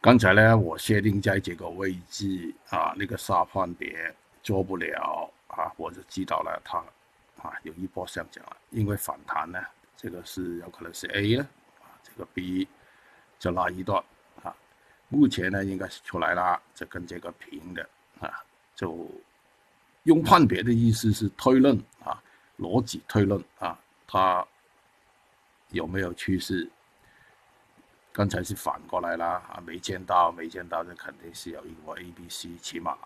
刚才呢，我设定在这个位置啊，那个杀判别做不了啊，我就知道了，它啊有一波上涨了，因为反弹呢，这个是有可能是 A 呢，啊，这个 B 就那一段啊，目前呢应该是出来了，就跟这个平的啊，就用判别的意思是推论啊，逻辑推论啊，它有没有趋势？刚才是反过来啦，啊，没见到，没见到，这肯定是有一个 A、B、C，起码